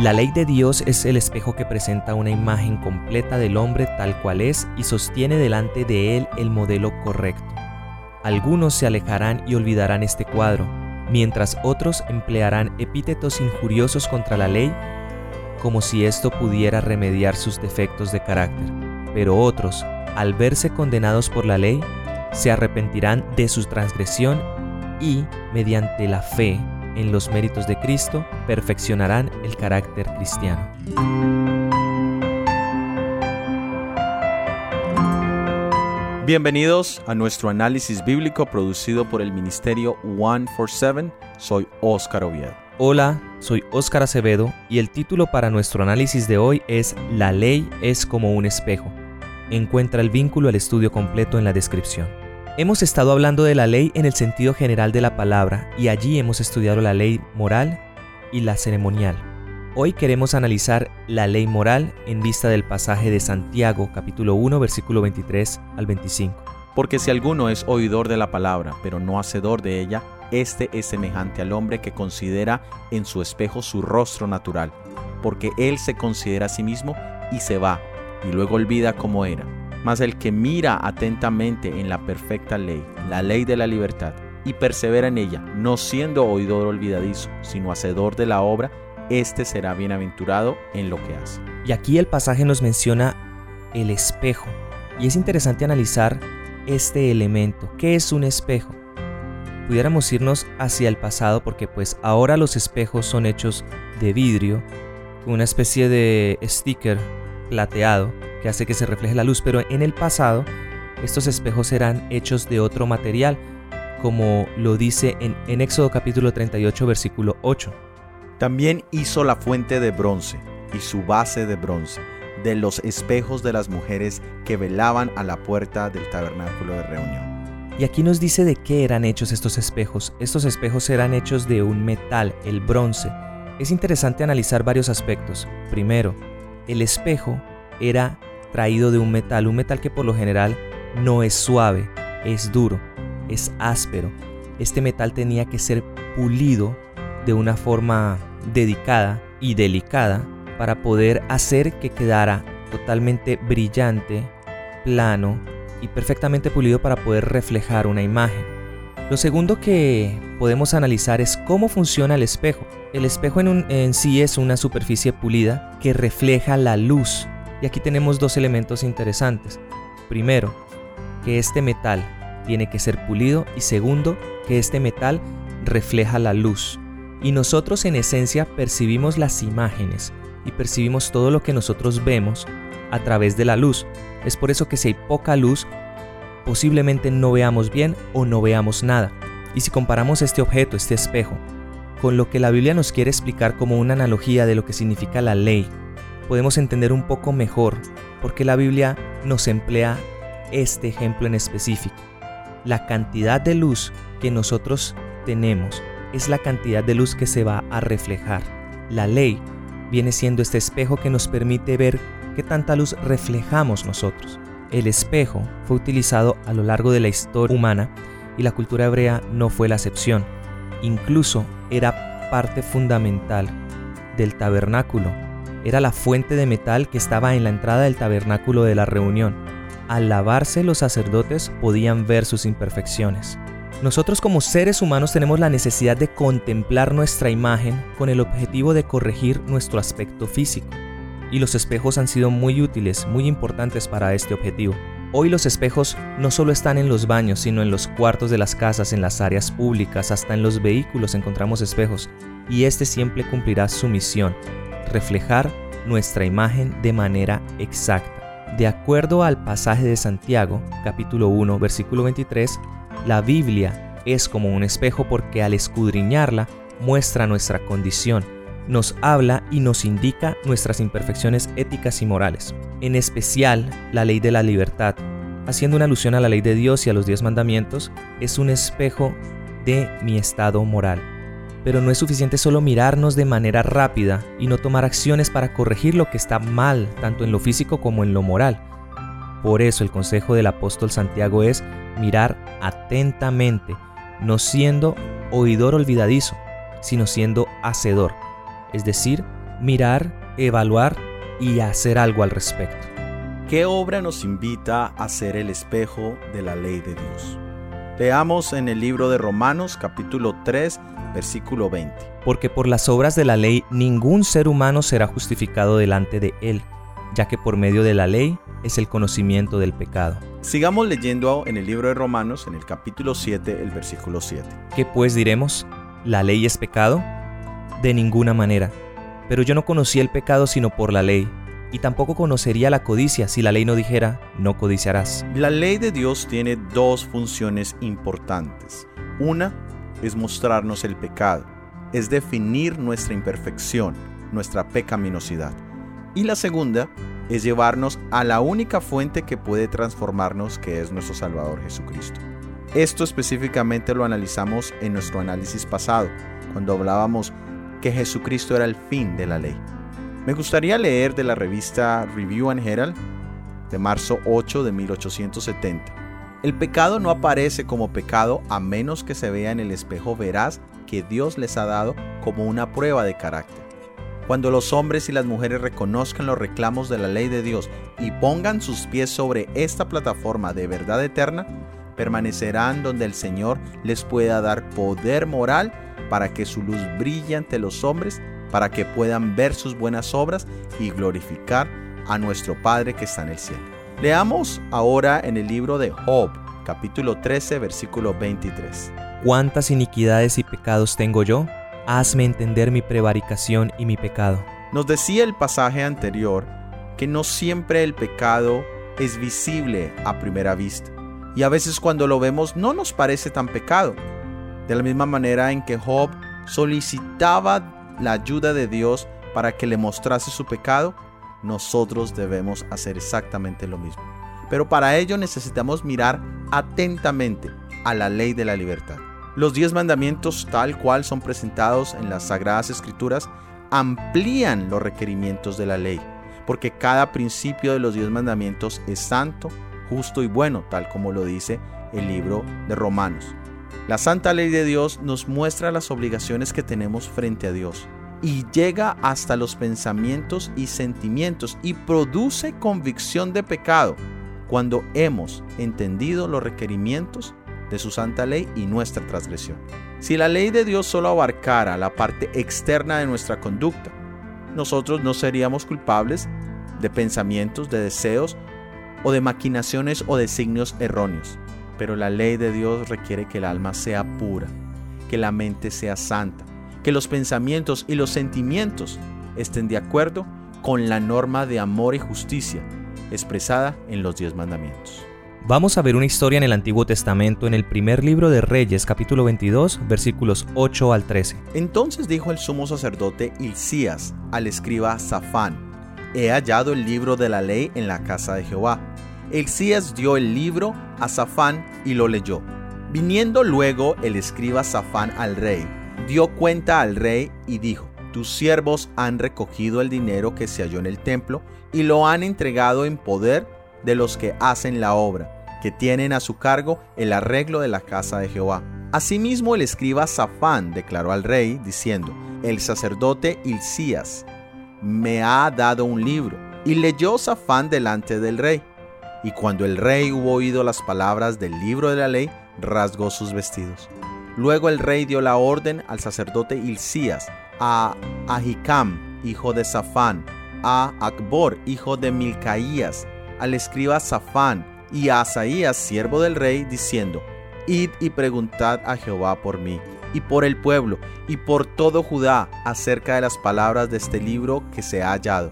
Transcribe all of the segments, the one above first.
La ley de Dios es el espejo que presenta una imagen completa del hombre tal cual es y sostiene delante de él el modelo correcto. Algunos se alejarán y olvidarán este cuadro, mientras otros emplearán epítetos injuriosos contra la ley como si esto pudiera remediar sus defectos de carácter. Pero otros, al verse condenados por la ley, se arrepentirán de su transgresión y, mediante la fe, en los méritos de Cristo, perfeccionarán el carácter cristiano. Bienvenidos a nuestro análisis bíblico producido por el Ministerio 147. Soy Óscar Oviedo. Hola, soy Óscar Acevedo y el título para nuestro análisis de hoy es La ley es como un espejo. Encuentra el vínculo al estudio completo en la descripción. Hemos estado hablando de la ley en el sentido general de la palabra y allí hemos estudiado la ley moral y la ceremonial. Hoy queremos analizar la ley moral en vista del pasaje de Santiago capítulo 1 versículo 23 al 25. Porque si alguno es oidor de la palabra, pero no hacedor de ella, este es semejante al hombre que considera en su espejo su rostro natural, porque él se considera a sí mismo y se va, y luego olvida cómo era mas el que mira atentamente en la perfecta ley, la ley de la libertad, y persevera en ella, no siendo oidor olvidadizo, sino hacedor de la obra, éste será bienaventurado en lo que hace. Y aquí el pasaje nos menciona el espejo. Y es interesante analizar este elemento. ¿Qué es un espejo? Pudiéramos irnos hacia el pasado porque pues ahora los espejos son hechos de vidrio, una especie de sticker plateado que hace que se refleje la luz, pero en el pasado estos espejos eran hechos de otro material, como lo dice en, en Éxodo capítulo 38 versículo 8. También hizo la fuente de bronce y su base de bronce de los espejos de las mujeres que velaban a la puerta del tabernáculo de reunión. Y aquí nos dice de qué eran hechos estos espejos. Estos espejos eran hechos de un metal, el bronce. Es interesante analizar varios aspectos. Primero, el espejo era traído de un metal, un metal que por lo general no es suave, es duro, es áspero. Este metal tenía que ser pulido de una forma dedicada y delicada para poder hacer que quedara totalmente brillante, plano y perfectamente pulido para poder reflejar una imagen. Lo segundo que podemos analizar es cómo funciona el espejo. El espejo en, en, sí es una superficie pulida que refleja la luz y aquí tenemos dos elementos interesantes. Primero, que este metal tiene que ser pulido y segundo, que este metal refleja la luz. Y nosotros en esencia percibimos las imágenes y percibimos todo lo que nosotros vemos a través de la luz. Es por eso que si hay poca luz, posiblemente no veamos bien o no veamos nada. Y si comparamos este objeto, este espejo, con lo que la Biblia nos quiere explicar como una analogía de lo que significa la ley, podemos entender un poco mejor por qué la Biblia nos emplea este ejemplo en específico. La cantidad de luz que nosotros tenemos es la cantidad de luz que se va a reflejar. La ley viene siendo este espejo que nos permite ver qué tanta luz reflejamos nosotros. El espejo fue utilizado a lo largo de la historia humana y la cultura hebrea no fue la excepción. Incluso era parte fundamental del tabernáculo era la fuente de metal que estaba en la entrada del tabernáculo de la reunión. Al lavarse los sacerdotes podían ver sus imperfecciones. Nosotros como seres humanos tenemos la necesidad de contemplar nuestra imagen con el objetivo de corregir nuestro aspecto físico. Y los espejos han sido muy útiles, muy importantes para este objetivo. Hoy los espejos no solo están en los baños, sino en los cuartos de las casas, en las áreas públicas, hasta en los vehículos encontramos espejos. Y este siempre cumplirá su misión, reflejar nuestra imagen de manera exacta. De acuerdo al pasaje de Santiago, capítulo 1, versículo 23, la Biblia es como un espejo porque al escudriñarla muestra nuestra condición, nos habla y nos indica nuestras imperfecciones éticas y morales, en especial la ley de la libertad. Haciendo una alusión a la ley de Dios y a los diez mandamientos, es un espejo de mi estado moral. Pero no es suficiente solo mirarnos de manera rápida y no tomar acciones para corregir lo que está mal, tanto en lo físico como en lo moral. Por eso el consejo del apóstol Santiago es mirar atentamente, no siendo oidor olvidadizo, sino siendo hacedor, es decir, mirar, evaluar y hacer algo al respecto. ¿Qué obra nos invita a ser el espejo de la ley de Dios? Leamos en el libro de Romanos capítulo 3 versículo 20. Porque por las obras de la ley ningún ser humano será justificado delante de él, ya que por medio de la ley es el conocimiento del pecado. Sigamos leyendo en el libro de Romanos, en el capítulo 7, el versículo 7. ¿Qué pues diremos? ¿La ley es pecado? De ninguna manera. Pero yo no conocí el pecado sino por la ley, y tampoco conocería la codicia si la ley no dijera, no codiciarás. La ley de Dios tiene dos funciones importantes. Una es mostrarnos el pecado, es definir nuestra imperfección, nuestra pecaminosidad. Y la segunda es llevarnos a la única fuente que puede transformarnos, que es nuestro Salvador Jesucristo. Esto específicamente lo analizamos en nuestro análisis pasado, cuando hablábamos que Jesucristo era el fin de la ley. Me gustaría leer de la revista Review and Herald de marzo 8 de 1870. El pecado no aparece como pecado a menos que se vea en el espejo veraz que Dios les ha dado como una prueba de carácter. Cuando los hombres y las mujeres reconozcan los reclamos de la ley de Dios y pongan sus pies sobre esta plataforma de verdad eterna, permanecerán donde el Señor les pueda dar poder moral para que su luz brille ante los hombres, para que puedan ver sus buenas obras y glorificar a nuestro Padre que está en el cielo. Leamos ahora en el libro de Job, capítulo 13, versículo 23. ¿Cuántas iniquidades y pecados tengo yo? hazme entender mi prevaricación y mi pecado. Nos decía el pasaje anterior que no siempre el pecado es visible a primera vista. Y a veces cuando lo vemos no nos parece tan pecado. De la misma manera en que Job solicitaba la ayuda de Dios para que le mostrase su pecado, nosotros debemos hacer exactamente lo mismo. Pero para ello necesitamos mirar atentamente a la ley de la libertad. Los diez mandamientos tal cual son presentados en las Sagradas Escrituras amplían los requerimientos de la ley, porque cada principio de los diez mandamientos es santo, justo y bueno, tal como lo dice el libro de Romanos. La santa ley de Dios nos muestra las obligaciones que tenemos frente a Dios y llega hasta los pensamientos y sentimientos y produce convicción de pecado cuando hemos entendido los requerimientos de su santa ley y nuestra transgresión. Si la ley de Dios solo abarcara la parte externa de nuestra conducta, nosotros no seríamos culpables de pensamientos, de deseos o de maquinaciones o designios erróneos. Pero la ley de Dios requiere que el alma sea pura, que la mente sea santa, que los pensamientos y los sentimientos estén de acuerdo con la norma de amor y justicia expresada en los diez mandamientos. Vamos a ver una historia en el Antiguo Testamento en el primer libro de Reyes, capítulo 22, versículos 8 al 13. Entonces dijo el sumo sacerdote Hilcías al escriba Safán, He hallado el libro de la ley en la casa de Jehová. Hilcías dio el libro a y lo leyó. Viniendo luego el escriba Safán al rey, dio cuenta al rey y dijo, tus siervos han recogido el dinero que se halló en el templo y lo han entregado en poder de los que hacen la obra, que tienen a su cargo el arreglo de la casa de Jehová. Asimismo el escriba Safán declaró al rey, diciendo, el sacerdote Hilcías me ha dado un libro. Y leyó Safán delante del rey. Y cuando el rey hubo oído las palabras del libro de la ley, rasgó sus vestidos. Luego el rey dio la orden al sacerdote Hilcías, a Ahicam, hijo de Safán, a Acbor, hijo de Milcaías, al escriba Safán y a Asaías, siervo del rey, diciendo, Id y preguntad a Jehová por mí, y por el pueblo, y por todo Judá, acerca de las palabras de este libro que se ha hallado,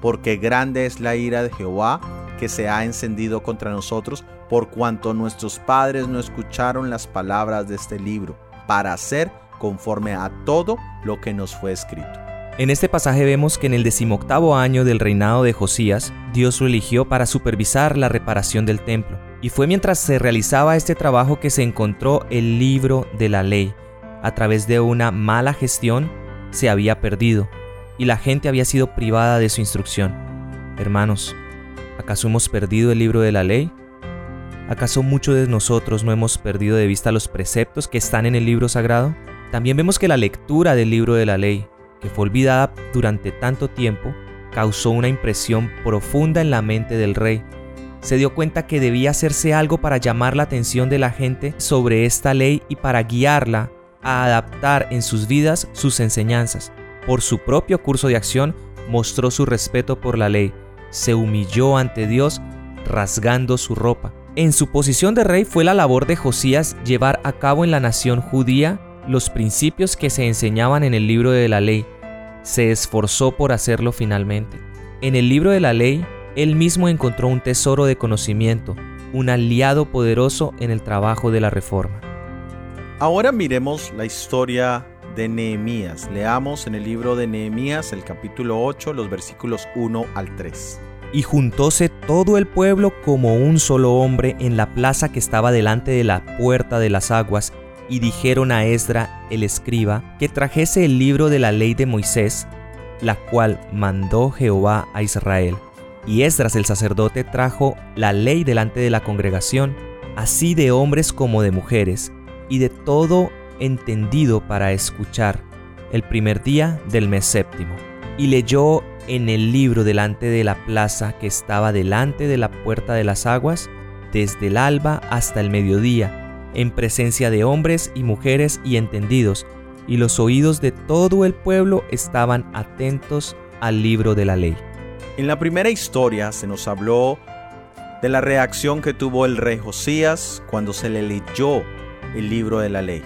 porque grande es la ira de Jehová que se ha encendido contra nosotros, por cuanto nuestros padres no escucharon las palabras de este libro, para hacer conforme a todo lo que nos fue escrito. En este pasaje vemos que en el decimoctavo año del reinado de Josías, Dios lo eligió para supervisar la reparación del templo. Y fue mientras se realizaba este trabajo que se encontró el libro de la ley. A través de una mala gestión se había perdido y la gente había sido privada de su instrucción. Hermanos, ¿acaso hemos perdido el libro de la ley? ¿Acaso muchos de nosotros no hemos perdido de vista los preceptos que están en el libro sagrado? También vemos que la lectura del libro de la ley que fue olvidada durante tanto tiempo, causó una impresión profunda en la mente del rey. Se dio cuenta que debía hacerse algo para llamar la atención de la gente sobre esta ley y para guiarla a adaptar en sus vidas sus enseñanzas. Por su propio curso de acción mostró su respeto por la ley, se humilló ante Dios rasgando su ropa. En su posición de rey fue la labor de Josías llevar a cabo en la nación judía los principios que se enseñaban en el libro de la ley. Se esforzó por hacerlo finalmente. En el libro de la ley, él mismo encontró un tesoro de conocimiento, un aliado poderoso en el trabajo de la reforma. Ahora miremos la historia de Nehemías. Leamos en el libro de Nehemías el capítulo 8, los versículos 1 al 3. Y juntóse todo el pueblo como un solo hombre en la plaza que estaba delante de la puerta de las aguas, y dijeron a Esdra el escriba que trajese el libro de la ley de Moisés, la cual mandó Jehová a Israel. Y Esdras el sacerdote trajo la ley delante de la congregación, así de hombres como de mujeres, y de todo entendido para escuchar, el primer día del mes séptimo. Y leyó en el libro delante de la plaza que estaba delante de la puerta de las aguas, desde el alba hasta el mediodía, en presencia de hombres y mujeres y entendidos, y los oídos de todo el pueblo estaban atentos al libro de la ley. En la primera historia se nos habló de la reacción que tuvo el rey Josías cuando se le leyó el libro de la ley.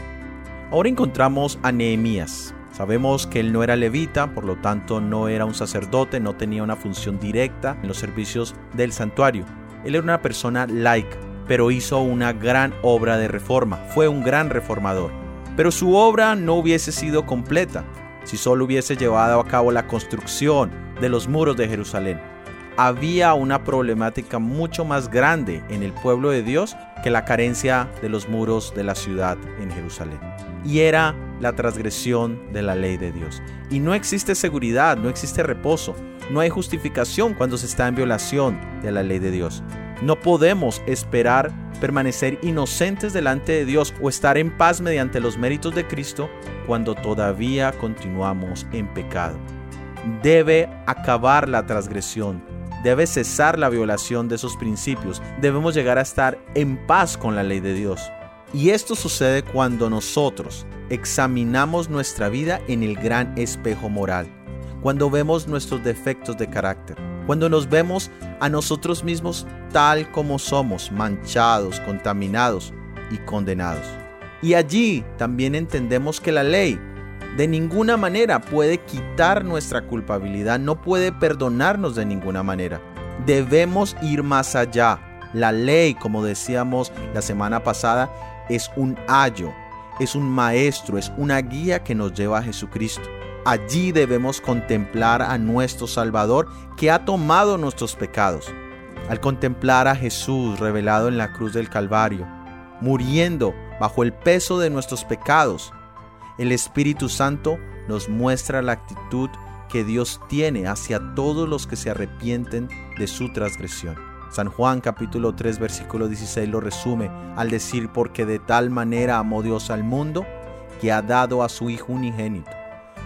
Ahora encontramos a Nehemías. Sabemos que él no era levita, por lo tanto no era un sacerdote, no tenía una función directa en los servicios del santuario. Él era una persona laica, pero hizo una gran obra de reforma, fue un gran reformador. Pero su obra no hubiese sido completa si solo hubiese llevado a cabo la construcción de los muros de Jerusalén. Había una problemática mucho más grande en el pueblo de Dios que la carencia de los muros de la ciudad en Jerusalén. Y era la transgresión de la ley de Dios. Y no existe seguridad, no existe reposo, no hay justificación cuando se está en violación de la ley de Dios. No podemos esperar permanecer inocentes delante de Dios o estar en paz mediante los méritos de Cristo cuando todavía continuamos en pecado. Debe acabar la transgresión, debe cesar la violación de esos principios, debemos llegar a estar en paz con la ley de Dios. Y esto sucede cuando nosotros examinamos nuestra vida en el gran espejo moral, cuando vemos nuestros defectos de carácter, cuando nos vemos a nosotros mismos tal como somos, manchados, contaminados y condenados. Y allí también entendemos que la ley de ninguna manera puede quitar nuestra culpabilidad, no puede perdonarnos de ninguna manera. Debemos ir más allá. La ley, como decíamos la semana pasada, es un ayo, es un maestro, es una guía que nos lleva a Jesucristo. Allí debemos contemplar a nuestro Salvador que ha tomado nuestros pecados. Al contemplar a Jesús revelado en la cruz del Calvario, muriendo bajo el peso de nuestros pecados, el Espíritu Santo nos muestra la actitud que Dios tiene hacia todos los que se arrepienten de su transgresión. San Juan capítulo 3 versículo 16 lo resume al decir porque de tal manera amó Dios al mundo que ha dado a su Hijo unigénito,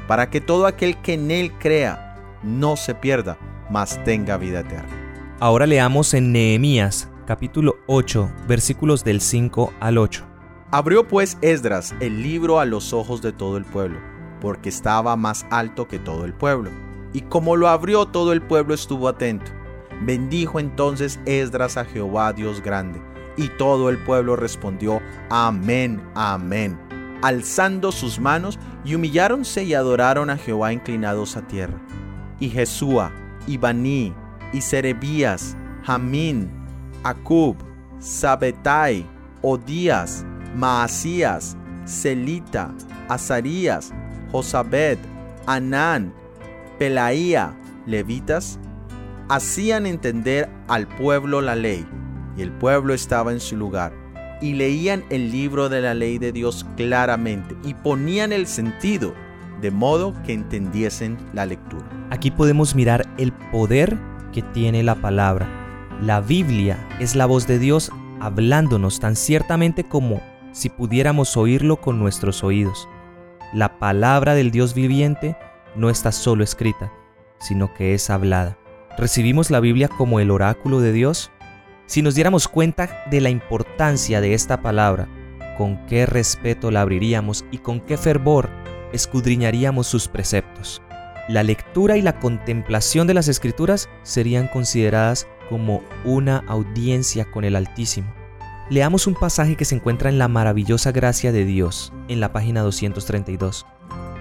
para que todo aquel que en él crea no se pierda, mas tenga vida eterna. Ahora leamos en Nehemías capítulo 8 versículos del 5 al 8. Abrió pues Esdras el libro a los ojos de todo el pueblo, porque estaba más alto que todo el pueblo. Y como lo abrió todo el pueblo estuvo atento. Bendijo entonces Esdras a Jehová Dios grande, y todo el pueblo respondió, Amén, amén, alzando sus manos, y humilláronse y adoraron a Jehová inclinados a tierra. Y Jesúa, y Baní, y Serebías, Jamín, Acub, Sabetai, Odías, Maasías, Celita, Azarías, Josabed, Anán, Pelaía, levitas, hacían entender al pueblo la ley, y el pueblo estaba en su lugar, y leían el libro de la ley de Dios claramente, y ponían el sentido, de modo que entendiesen la lectura. Aquí podemos mirar el poder que tiene la palabra. La Biblia es la voz de Dios hablándonos tan ciertamente como si pudiéramos oírlo con nuestros oídos. La palabra del Dios viviente no está solo escrita, sino que es hablada. ¿Recibimos la Biblia como el oráculo de Dios? Si nos diéramos cuenta de la importancia de esta palabra, con qué respeto la abriríamos y con qué fervor escudriñaríamos sus preceptos. La lectura y la contemplación de las escrituras serían consideradas como una audiencia con el Altísimo. Leamos un pasaje que se encuentra en la maravillosa gracia de Dios, en la página 232.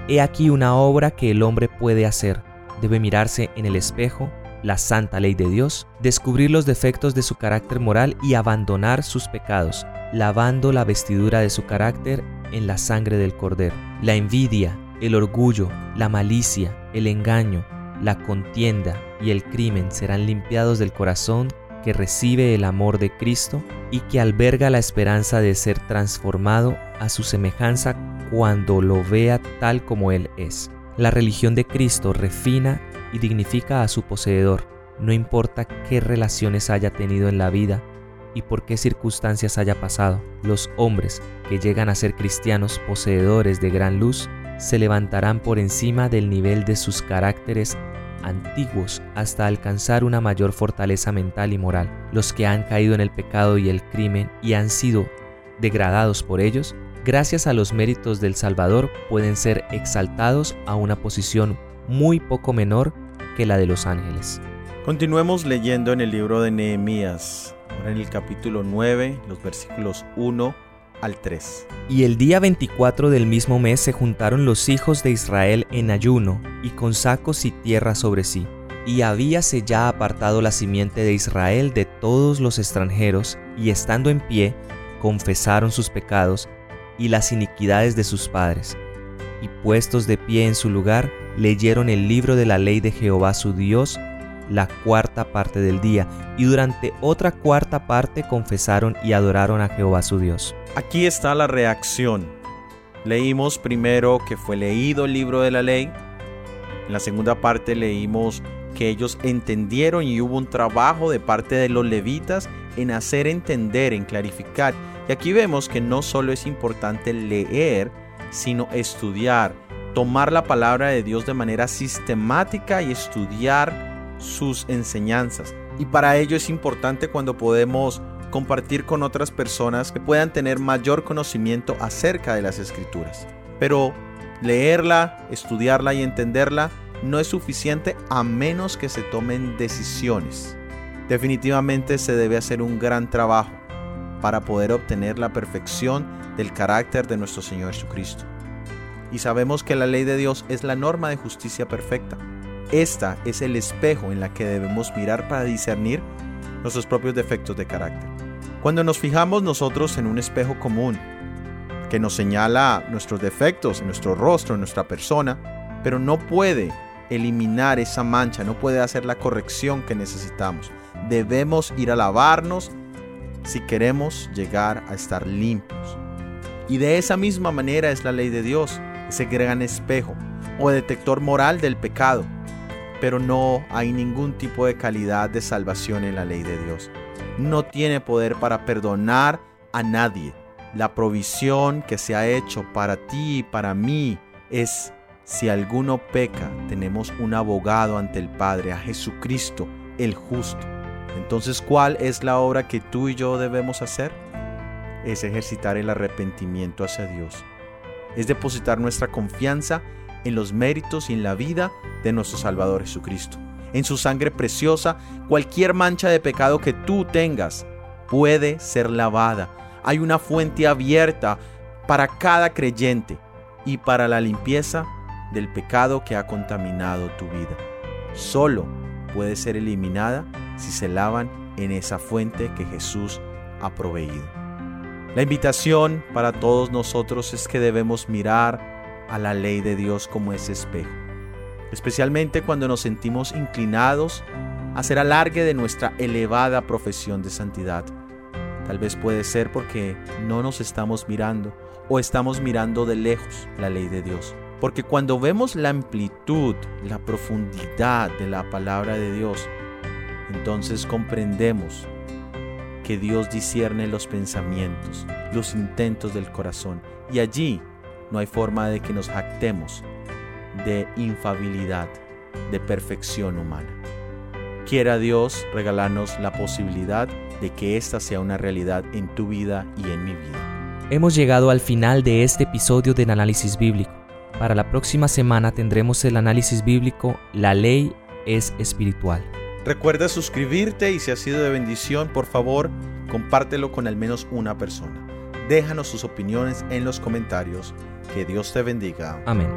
He aquí una obra que el hombre puede hacer. Debe mirarse en el espejo, la santa ley de Dios, descubrir los defectos de su carácter moral y abandonar sus pecados, lavando la vestidura de su carácter en la sangre del cordero. La envidia, el orgullo, la malicia, el engaño, la contienda y el crimen serán limpiados del corazón que recibe el amor de Cristo y que alberga la esperanza de ser transformado a su semejanza cuando lo vea tal como Él es. La religión de Cristo refina y dignifica a su poseedor, no importa qué relaciones haya tenido en la vida y por qué circunstancias haya pasado. Los hombres que llegan a ser cristianos poseedores de gran luz se levantarán por encima del nivel de sus caracteres antiguos hasta alcanzar una mayor fortaleza mental y moral. Los que han caído en el pecado y el crimen y han sido degradados por ellos, gracias a los méritos del Salvador, pueden ser exaltados a una posición muy poco menor que la de los ángeles. Continuemos leyendo en el libro de Nehemías, ahora en el capítulo 9, los versículos 1 al 3. Y el día 24 del mismo mes se juntaron los hijos de Israel en ayuno y con sacos y tierra sobre sí. Y habíase ya apartado la simiente de Israel de todos los extranjeros, y estando en pie, confesaron sus pecados y las iniquidades de sus padres. Y puestos de pie en su lugar, leyeron el libro de la ley de Jehová su Dios la cuarta parte del día, y durante otra cuarta parte confesaron y adoraron a Jehová su Dios. Aquí está la reacción. Leímos primero que fue leído el libro de la ley. En la segunda parte leímos que ellos entendieron y hubo un trabajo de parte de los levitas en hacer entender, en clarificar. Y aquí vemos que no solo es importante leer, sino estudiar, tomar la palabra de Dios de manera sistemática y estudiar sus enseñanzas. Y para ello es importante cuando podemos compartir con otras personas que puedan tener mayor conocimiento acerca de las escrituras. Pero leerla, estudiarla y entenderla no es suficiente a menos que se tomen decisiones. Definitivamente se debe hacer un gran trabajo para poder obtener la perfección del carácter de nuestro Señor Jesucristo. Y sabemos que la ley de Dios es la norma de justicia perfecta. Esta es el espejo en la que debemos mirar para discernir nuestros propios defectos de carácter. Cuando nos fijamos nosotros en un espejo común que nos señala nuestros defectos, en nuestro rostro, en nuestra persona, pero no puede eliminar esa mancha, no puede hacer la corrección que necesitamos. Debemos ir a lavarnos si queremos llegar a estar limpios. Y de esa misma manera es la ley de Dios, ese gran espejo o detector moral del pecado pero no hay ningún tipo de calidad de salvación en la ley de Dios. No tiene poder para perdonar a nadie. La provisión que se ha hecho para ti y para mí es si alguno peca, tenemos un abogado ante el Padre, a Jesucristo, el justo. Entonces, ¿cuál es la obra que tú y yo debemos hacer? Es ejercitar el arrepentimiento hacia Dios. Es depositar nuestra confianza en los méritos y en la vida de nuestro Salvador Jesucristo. En su sangre preciosa, cualquier mancha de pecado que tú tengas puede ser lavada. Hay una fuente abierta para cada creyente y para la limpieza del pecado que ha contaminado tu vida. Solo puede ser eliminada si se lavan en esa fuente que Jesús ha proveído. La invitación para todos nosotros es que debemos mirar a la ley de Dios como ese espejo especialmente cuando nos sentimos inclinados a hacer alargue de nuestra elevada profesión de santidad. Tal vez puede ser porque no nos estamos mirando o estamos mirando de lejos la ley de Dios. Porque cuando vemos la amplitud, la profundidad de la palabra de Dios, entonces comprendemos que Dios discierne los pensamientos, los intentos del corazón. Y allí no hay forma de que nos jactemos de infabilidad, de perfección humana. Quiera Dios regalarnos la posibilidad de que esta sea una realidad en tu vida y en mi vida. Hemos llegado al final de este episodio del análisis bíblico. Para la próxima semana tendremos el análisis bíblico La ley es espiritual. Recuerda suscribirte y si ha sido de bendición, por favor, compártelo con al menos una persona. Déjanos sus opiniones en los comentarios. Que Dios te bendiga. Amén.